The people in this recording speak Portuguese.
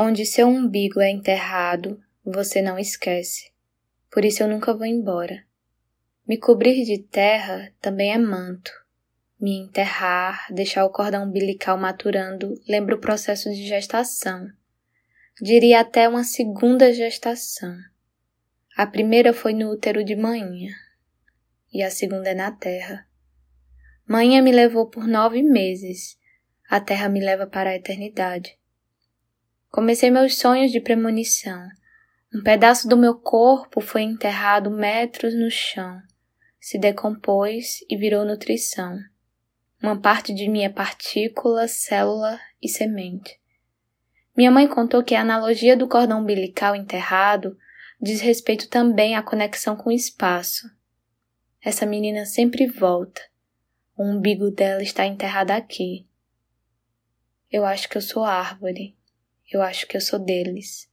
Onde seu umbigo é enterrado, você não esquece. Por isso eu nunca vou embora. Me cobrir de terra também é manto. Me enterrar, deixar o cordão umbilical maturando, lembra o processo de gestação. Diria até uma segunda gestação. A primeira foi no útero de manhã, e a segunda é na terra. Manhã me levou por nove meses, a terra me leva para a eternidade. Comecei meus sonhos de premonição. Um pedaço do meu corpo foi enterrado metros no chão se decompôs e virou nutrição. Uma parte de mim é partícula, célula e semente. Minha mãe contou que a analogia do cordão umbilical enterrado diz respeito também à conexão com o espaço. Essa menina sempre volta. O umbigo dela está enterrado aqui. Eu acho que eu sou árvore. Eu acho que eu sou deles.